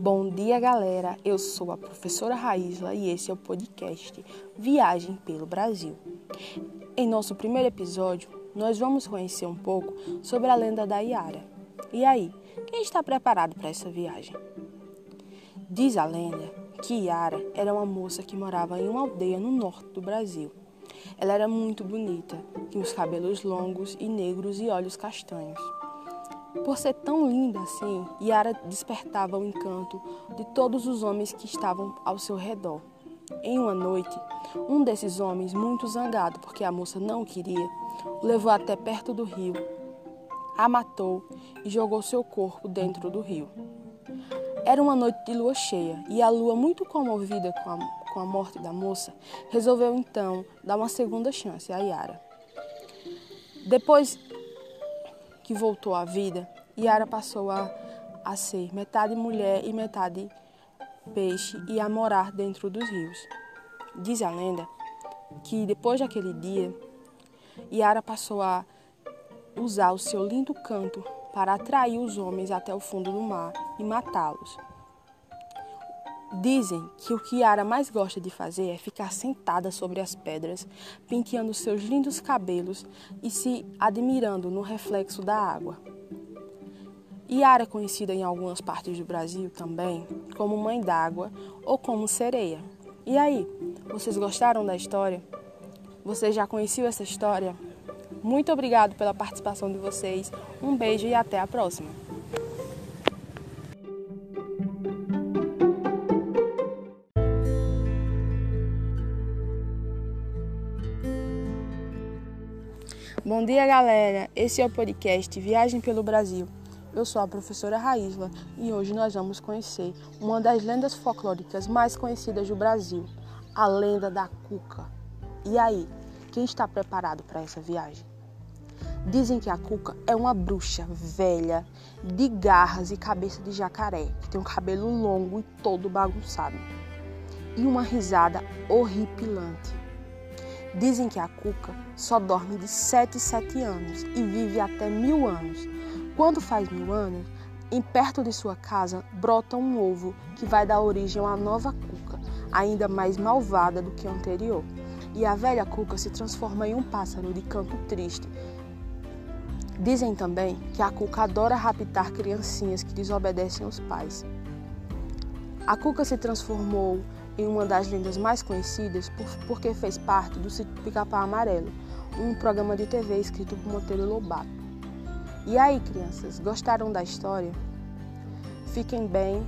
Bom dia, galera. Eu sou a professora Raísla e esse é o podcast Viagem pelo Brasil. Em nosso primeiro episódio, nós vamos conhecer um pouco sobre a lenda da Iara. E aí, quem está preparado para essa viagem? Diz a lenda que Iara era uma moça que morava em uma aldeia no norte do Brasil. Ela era muito bonita, tinha os cabelos longos e negros e olhos castanhos. Por ser tão linda assim, Yara despertava o encanto de todos os homens que estavam ao seu redor. Em uma noite, um desses homens, muito zangado porque a moça não queria, o levou até perto do rio, a matou e jogou seu corpo dentro do rio. Era uma noite de lua cheia e a lua, muito comovida com a, com a morte da moça, resolveu então dar uma segunda chance a Yara. Depois que voltou à vida, Yara passou a, a ser metade mulher e metade peixe e a morar dentro dos rios. Diz a lenda que depois daquele dia, Yara passou a usar o seu lindo canto para atrair os homens até o fundo do mar e matá-los. Dizem que o que Yara mais gosta de fazer é ficar sentada sobre as pedras, penteando seus lindos cabelos e se admirando no reflexo da água. Yara é conhecida em algumas partes do Brasil também como Mãe d'Água ou como Sereia. E aí, vocês gostaram da história? Você já conheceu essa história? Muito obrigado pela participação de vocês. Um beijo e até a próxima. Bom dia, galera. Esse é o podcast Viagem pelo Brasil. Eu sou a professora Raísla e hoje nós vamos conhecer uma das lendas folclóricas mais conhecidas do Brasil, a lenda da Cuca. E aí, quem está preparado para essa viagem? Dizem que a Cuca é uma bruxa velha, de garras e cabeça de jacaré, que tem um cabelo longo e todo bagunçado, e uma risada horripilante. Dizem que a cuca só dorme de 7 em 7 anos e vive até mil anos. Quando faz mil anos, em perto de sua casa brota um ovo que vai dar origem a uma nova cuca, ainda mais malvada do que a anterior. E a velha cuca se transforma em um pássaro de canto triste. Dizem também que a cuca adora raptar criancinhas que desobedecem aos pais. A cuca se transformou em uma das lendas mais conhecidas por, porque fez parte do Sítio Pica-Pau Amarelo, um programa de TV escrito por Monteiro Lobato. E aí, crianças, gostaram da história? Fiquem bem.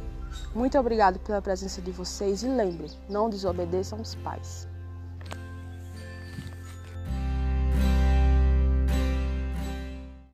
Muito obrigado pela presença de vocês e lembrem, não desobedeçam os pais.